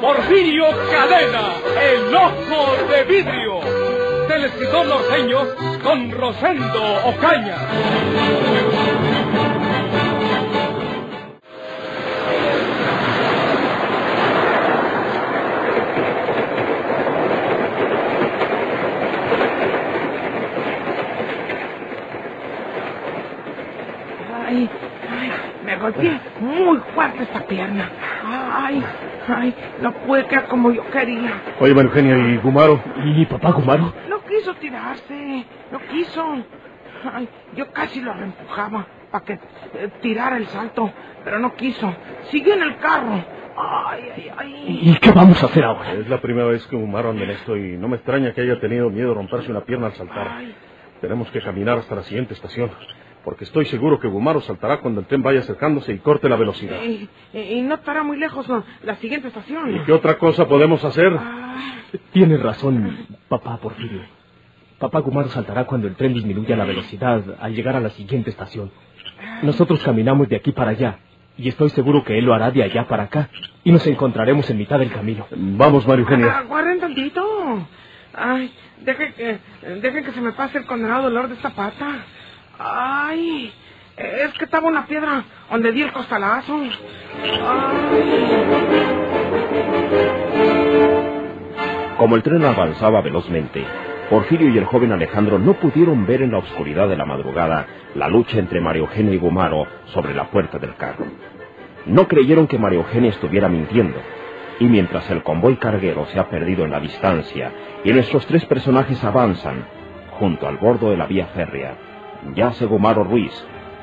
Porfirio Cadena, el ojo de vidrio, del escritor norteño Don Rosendo Ocaña. Ay, ay, me golpeé muy fuerte esta pierna. Ay, ay, no pude quedar como yo quería. Oye, Eugenia, ¿y Gumaro? ¿Y papá Gumaro? No quiso tirarse, no quiso. Ay, yo casi lo empujaba para que eh, tirara el salto, pero no quiso. Siguió en el carro. Ay, ay, ay. ¿Y qué vamos a hacer ahora? Es la primera vez que Gumaro anda en esto y no me extraña que haya tenido miedo de romperse una pierna al saltar. Ay. Tenemos que caminar hasta la siguiente estación, porque estoy seguro que Gumaro saltará cuando el tren vaya acercándose y corte la velocidad. Y, y- y no estará muy lejos no, la siguiente estación. ¿Y qué otra cosa podemos hacer? Ay, Tienes razón, papá Porfirio. Papá Gumaro saltará cuando el tren disminuya la velocidad al llegar a la siguiente estación. Nosotros caminamos de aquí para allá y estoy seguro que él lo hará de allá para acá y nos encontraremos en mitad del camino. Vamos, María Eugenia. Aguarden tantito. Ay, dejen que, dejen que se me pase el condenado dolor de esta pata. Ay, es que estaba una piedra donde di el costalazo. Como el tren avanzaba velozmente, Porfirio y el joven Alejandro no pudieron ver en la oscuridad de la madrugada la lucha entre María Eugenia y Gumaro sobre la puerta del carro. No creyeron que María Eugenia estuviera mintiendo, y mientras el convoy carguero se ha perdido en la distancia y nuestros tres personajes avanzan junto al bordo de la vía férrea, yace Gumaro Ruiz,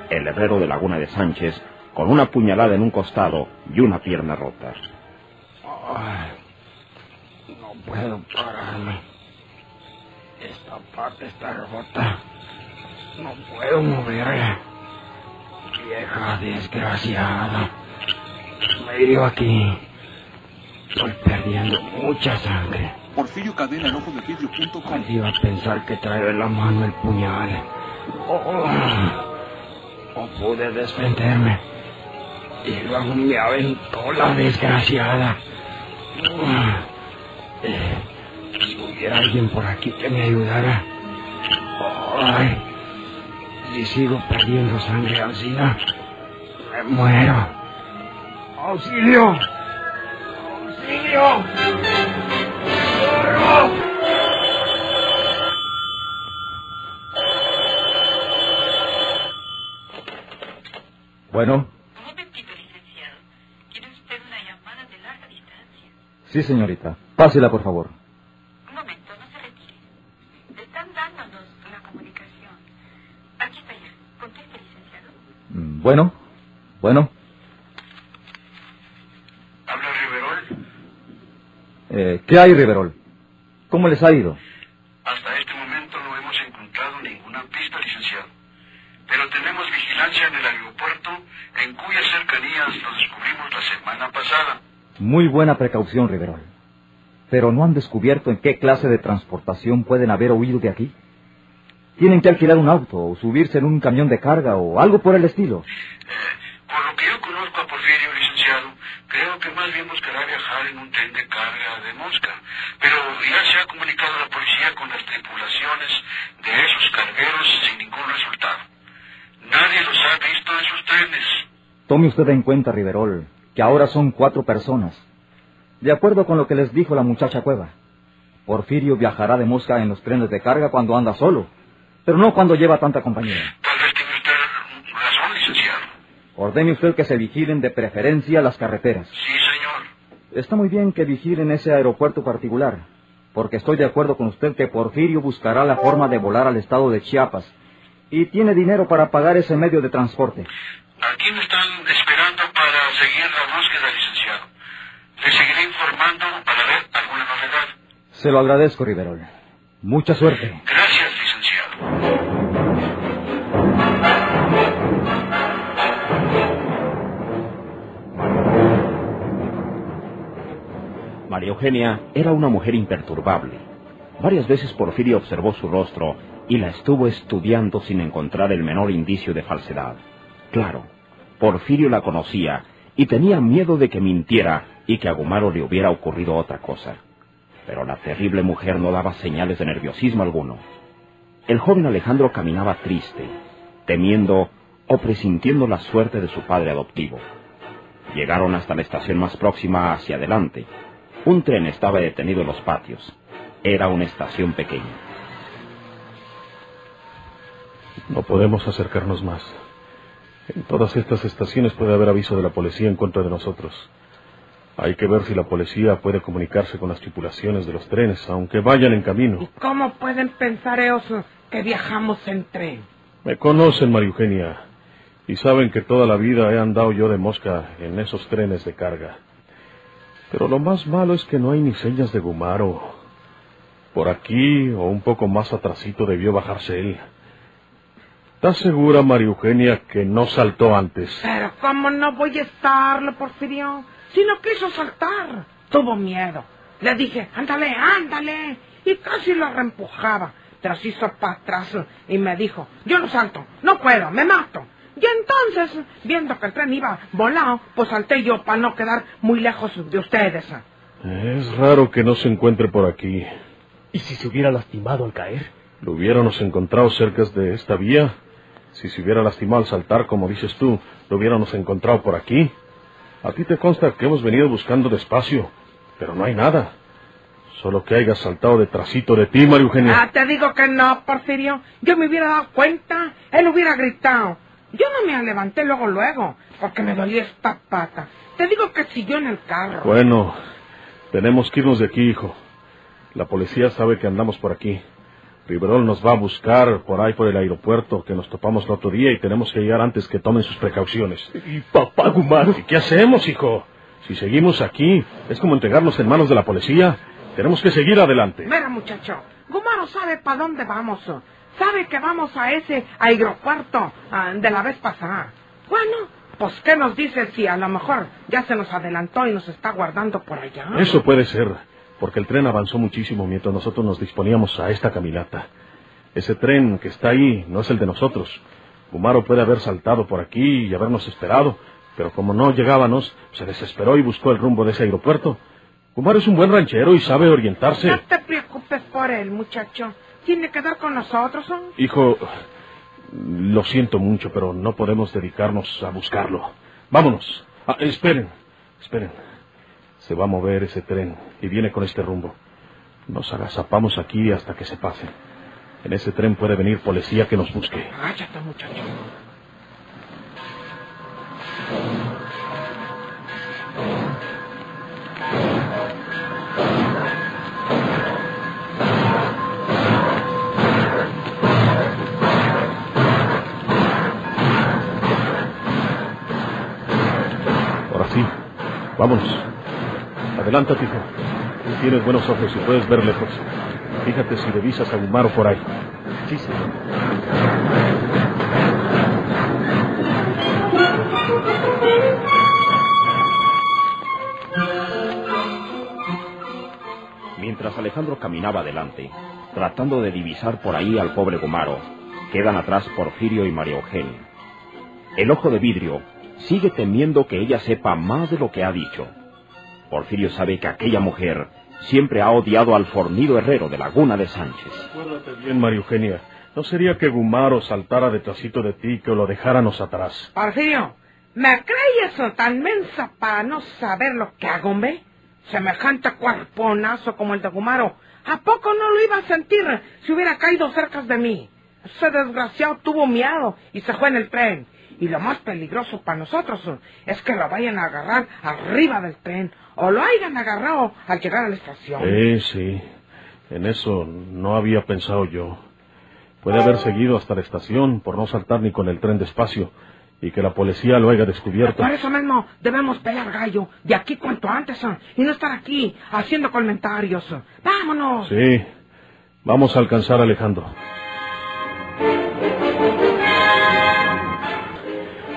el herrero de Laguna de Sánchez, con una puñalada en un costado y una pierna rota. No puedo pararme. Esta parte está rota. No puedo moverla. Vieja desgraciada. Me hirió aquí. Estoy perdiendo mucha sangre. Porfirio Cadena en ojo de vidrio.com. ¿Cuál iba a pensar que traer en la mano el puñal? Oh, no pude defenderme. Y luego me aventó la desgraciada. Eh, si hubiera alguien por aquí que me ayudara. Ay, si sigo perdiendo sangre así, me muero. ¡Auxilio! ¡Auxilio! Bueno, Un momentito, licenciado. ¿Quiere usted una llamada de larga distancia? sí, señorita. Pásela, por favor. Un momento, no se retire. Están dándonos la comunicación. Aquí está ya. Conteste, licenciado. Mm, Bueno, bueno. ¿Habla Riverol? Eh, ¿Qué hay, Riverol? ¿Cómo les ha ido? Hasta este momento no hemos encontrado ninguna pista, licenciado. Pero tenemos vigilancia en el aeropuerto en cuyas cercanías lo descubrimos la semana pasada. Muy buena precaución, Riverol. Pero no han descubierto en qué clase de transportación pueden haber huido de aquí. Tienen que alquilar un auto o subirse en un camión de carga o algo por el estilo. Por lo que yo conozco a Porfirio, licenciado, creo que más bien buscará viajar en un tren de carga de Mosca. Pero ya se ha comunicado la policía con las tripulaciones de esos cargueros sin ningún resultado. Nadie los ha visto en sus trenes. Tome usted en cuenta, Riverol, que ahora son cuatro personas. De acuerdo con lo que les dijo la muchacha Cueva. Porfirio viajará de Mosca en los trenes de carga cuando anda solo, pero no cuando lleva tanta compañía. Tal vez tenga usted razón, licenciado. Ordene usted que se vigilen de preferencia las carreteras. Sí, señor. Está muy bien que vigilen ese aeropuerto particular, porque estoy de acuerdo con usted que Porfirio buscará la forma de volar al estado de Chiapas y tiene dinero para pagar ese medio de transporte. Aquí me están esperando para seguir la búsqueda, licenciado. Le seguiré informando para ver alguna novedad. Se lo agradezco, Riverol. Mucha suerte. Gracias, licenciado. María Eugenia era una mujer imperturbable. Varias veces Porfirio observó su rostro y la estuvo estudiando sin encontrar el menor indicio de falsedad. Claro, Porfirio la conocía y tenía miedo de que mintiera y que a Gumaro le hubiera ocurrido otra cosa. Pero la terrible mujer no daba señales de nerviosismo alguno. El joven Alejandro caminaba triste, temiendo o presintiendo la suerte de su padre adoptivo. Llegaron hasta la estación más próxima hacia adelante. Un tren estaba detenido en los patios. Era una estación pequeña. No podemos acercarnos más. En todas estas estaciones puede haber aviso de la policía en contra de nosotros. Hay que ver si la policía puede comunicarse con las tripulaciones de los trenes, aunque vayan en camino. ¿Cómo pueden pensar ellos que viajamos en tren? Me conocen, María Eugenia, y saben que toda la vida he andado yo de mosca en esos trenes de carga. Pero lo más malo es que no hay ni señas de Gumaro. Por aquí o un poco más atrasito debió bajarse él. ¿Estás segura, María Eugenia, que no saltó antes? Pero ¿cómo no voy a estarlo, Porfirio? Si no quiso saltar, tuvo miedo. Le dije, ándale, ándale. Y casi lo reempujaba. Pero se hizo para atrás y me dijo, yo no salto, no puedo, me mato. Y entonces, viendo que el tren iba volado, pues salté yo para no quedar muy lejos de ustedes. Es raro que no se encuentre por aquí. ¿Y si se hubiera lastimado al caer? Lo hubiéramos encontrado cerca de esta vía. Si se hubiera lastimado al saltar, como dices tú, lo hubiéramos encontrado por aquí. A ti te consta que hemos venido buscando despacio, pero no hay nada. Solo que hayas saltado detrásito de ti, María Eugenia. Ah, te digo que no, Porfirio. Yo me hubiera dado cuenta, él hubiera gritado. Yo no me levanté luego, luego, porque me dolía esta pata. Te digo que siguió en el carro. Bueno, tenemos que irnos de aquí, hijo. La policía sabe que andamos por aquí. Riverol nos va a buscar por ahí por el aeropuerto que nos topamos el otro día y tenemos que llegar antes que tomen sus precauciones. ¿Y papá Gumaro? ¿Y qué hacemos, hijo? Si seguimos aquí, es como entregarnos en manos de la policía. Tenemos que seguir adelante. Mira, muchacho, Gumaro sabe para dónde vamos. Sabe que vamos a ese aeropuerto ah, de la vez pasada. Bueno, pues ¿qué nos dice si a lo mejor ya se nos adelantó y nos está guardando por allá? Eso puede ser, porque el tren avanzó muchísimo mientras nosotros nos disponíamos a esta caminata. Ese tren que está ahí no es el de nosotros. Gumaro puede haber saltado por aquí y habernos esperado, pero como no llegábamos, se desesperó y buscó el rumbo de ese aeropuerto. Gumaro es un buen ranchero y sabe orientarse. No te preocupes por él, muchacho. Tiene que dar con nosotros, ¿no? Hijo, lo siento mucho, pero no podemos dedicarnos a buscarlo. Vámonos. Ah, esperen, esperen. Se va a mover ese tren y viene con este rumbo. Nos agazapamos aquí hasta que se pase. En ese tren puede venir policía que nos busque. Cállate, muchacho. Ahora sí, vámonos. Adelántate, hijo. Tú tienes buenos ojos y puedes ver lejos. Fíjate si divisas a Gumaro por ahí. Sí, señor. Mientras Alejandro caminaba adelante, tratando de divisar por ahí al pobre Gumaro, quedan atrás Porfirio y María Eugenia. El ojo de vidrio sigue temiendo que ella sepa más de lo que ha dicho. Porfirio sabe que aquella mujer siempre ha odiado al fornido herrero de Laguna de Sánchez. Acuérdate bien, María Eugenia. ¿No sería que Gumaro saltara detrásito de ti que lo dejáramos atrás? Porfirio, ¿me crees tan mensa para no saber lo que hago, hombre? Semejante cuerponazo como el de Gumaro. ¿A poco no lo iba a sentir si hubiera caído cerca de mí? Ese desgraciado tuvo miedo y se fue en el tren. Y lo más peligroso para nosotros es que lo vayan a agarrar arriba del tren o lo hayan agarrado al llegar a la estación. Eh, sí. En eso no había pensado yo. Puede haber seguido hasta la estación por no saltar ni con el tren despacio. y que la policía lo haya descubierto. Por eso mismo debemos pelear gallo de aquí cuanto antes ah, y no estar aquí haciendo comentarios. Vámonos. Sí, vamos a alcanzar a Alejandro.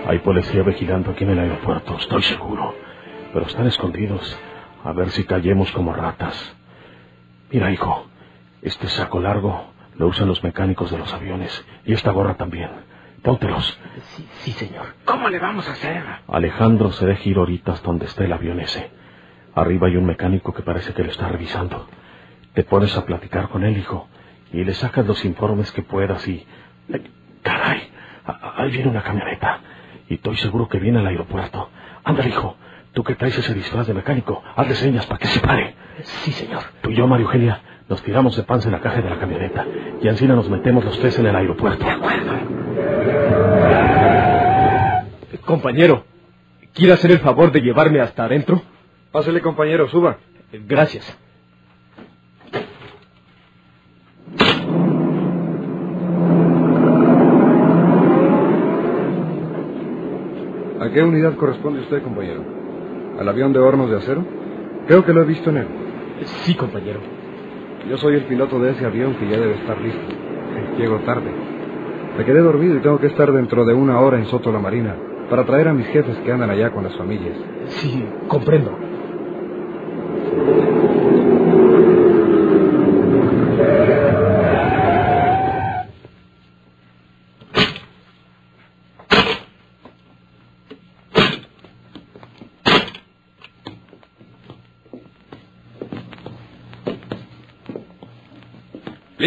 Hay policía vigilando aquí en el aeropuerto, estoy seguro. Pero están escondidos. A ver si callemos como ratas. Mira, hijo, este saco largo lo usan los mecánicos de los aviones. Y esta gorra también. Póntelos. Sí, sí, señor. ¿Cómo le vamos a hacer? Alejandro se deja ir ahorita hasta donde esté el avión ese. Arriba hay un mecánico que parece que lo está revisando. Te pones a platicar con él, hijo, y le sacas los informes que puedas y... ¡Ay, ¡Caray! Ahí viene una camioneta. Y estoy seguro que viene al aeropuerto. Ándale, hijo. Tú que traes ese disfraz de mecánico, hazle señas para que se pare. Sí, señor. Tú y yo, Mario Eugenia, nos tiramos de panza en la caja de la camioneta. Y encima nos metemos los tres en el aeropuerto. Compañero, ¿quiere hacer el favor de llevarme hasta adentro? Pásele, compañero, suba. Gracias. ¿A qué unidad corresponde usted, compañero? ¿Al avión de hornos de acero? Creo que lo he visto en él. Sí, compañero. Yo soy el piloto de ese avión que ya debe estar listo. Llego tarde. Me quedé dormido y tengo que estar dentro de una hora en Soto la Marina para traer a mis jefes que andan allá con las familias. Sí, comprendo.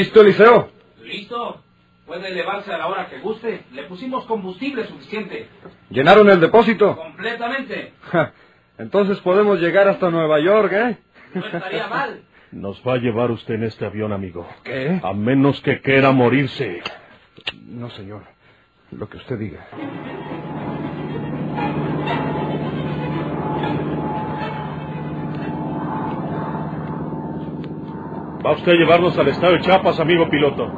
¿Listo, Eliseo? Listo. Puede elevarse a la hora que guste. Le pusimos combustible suficiente. ¿Llenaron el depósito? Completamente. Entonces podemos llegar hasta Nueva York, ¿eh? No estaría mal. Nos va a llevar usted en este avión, amigo. ¿Qué? A menos que quiera morirse. No, señor. Lo que usted diga. Va usted a llevarnos al estado de Chiapas, amigo piloto.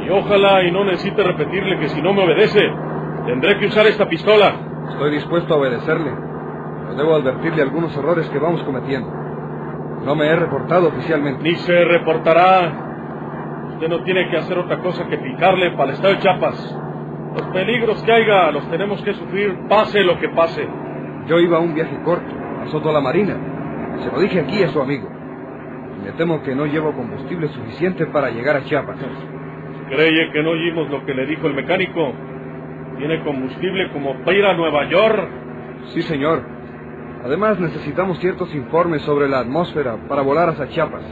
Y ojalá y no necesite repetirle que si no me obedece, tendré que usar esta pistola. Estoy dispuesto a obedecerle. Pero debo advertirle algunos errores que vamos cometiendo. No me he reportado oficialmente. Ni se reportará. Usted no tiene que hacer otra cosa que picarle para el estado de Chiapas. Los peligros que haya los tenemos que sufrir, pase lo que pase. Yo iba a un viaje corto, a Soto la Marina. Se lo dije aquí a su amigo. Me temo que no llevo combustible suficiente para llegar a Chiapas. ¿Cree que no oímos lo que le dijo el mecánico? ¿Tiene combustible como para ir a Nueva York? Sí, señor. Además, necesitamos ciertos informes sobre la atmósfera para volar hasta Chiapas.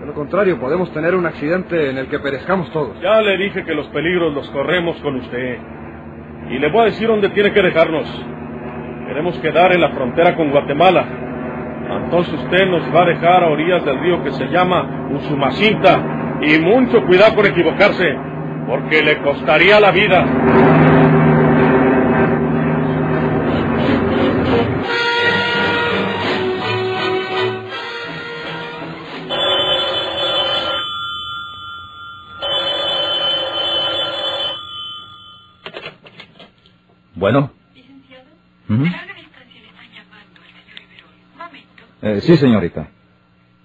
De lo contrario, podemos tener un accidente en el que perezcamos todos. Ya le dije que los peligros los corremos con usted. Y le voy a decir dónde tiene que dejarnos. Queremos quedar en la frontera con Guatemala. Entonces usted nos va a dejar a orillas del río que se llama Usumacinta. Y mucho cuidado con equivocarse, porque le costaría la vida. Bueno. Licenciado, Ujú. de larga distancia le están llamando el señor Iberol. Un momento. Eh, sí, señorita.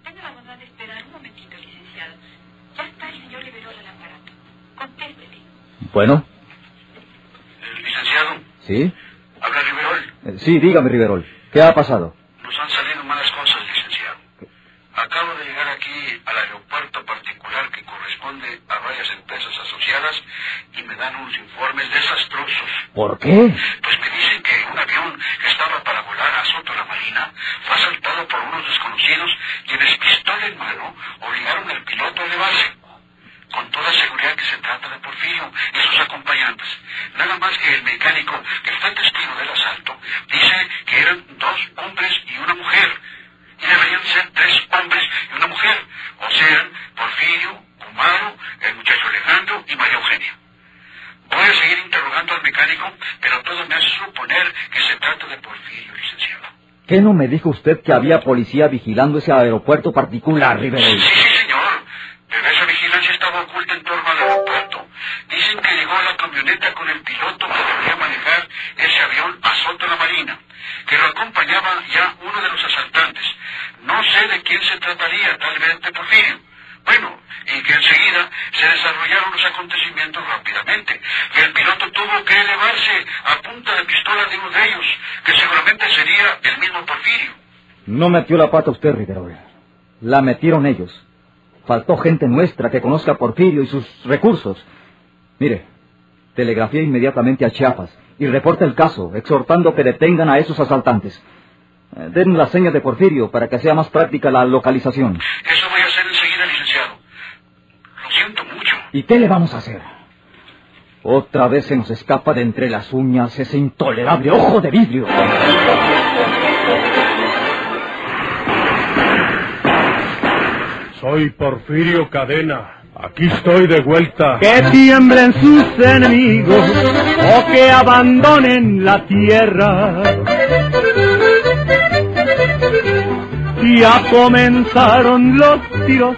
Tenga la bondad de esperar un momentito, licenciado. Ya está el señor Iberol al aparato. Contéstele. Bueno. Eh, licenciado, ¿Sí? habla Riverol. Eh, sí, dígame, Riverol. ¿Qué ha pasado? Nos han salido malas cosas, licenciado. Acabo de llegar aquí al aeropuerto particular que corresponde a varias empresas asociadas y me dan unos informes desastrosos. ¿Por qué? Pues me dicen que un avión que estaba para volar a Soto la Marina fue asaltado por unos desconocidos quienes, pistola en mano, obligaron Con toda seguridad que se trata de Porfirio y sus acompañantes. Nada más que el mecánico que fue testigo del asalto dice que eran dos hombres y una mujer. Y deberían ser tres hombres y una mujer. O sea, Porfirio, Kumaro, el muchacho Alejandro y María Eugenia. Voy a seguir interrogando al mecánico, pero todo me hace suponer que se trata de Porfirio, licenciado. ¿Qué no me dijo usted que había policía vigilando ese aeropuerto particular, Riverol? Sí, de Porfirio. Bueno, y que enseguida se desarrollaron los acontecimientos rápidamente, que el piloto tuvo que elevarse a punta de pistola de uno de ellos, que seguramente sería el mismo Porfirio. No metió la pata usted, Riverol. La metieron ellos. Faltó gente nuestra que conozca a Porfirio y sus recursos. Mire, telegrafía inmediatamente a Chiapas y reporta el caso, exhortando que detengan a esos asaltantes. Eh, Den la seña de Porfirio para que sea más práctica la localización. Eso voy a hacer enseguida, licenciado. Lo siento mucho. ¿Y qué le vamos a hacer? Otra vez se nos escapa de entre las uñas ese intolerable ojo de vidrio. Soy Porfirio Cadena. Aquí estoy de vuelta. Que tiemblen sus enemigos o que abandonen la tierra. Ya comenzaron los tiros,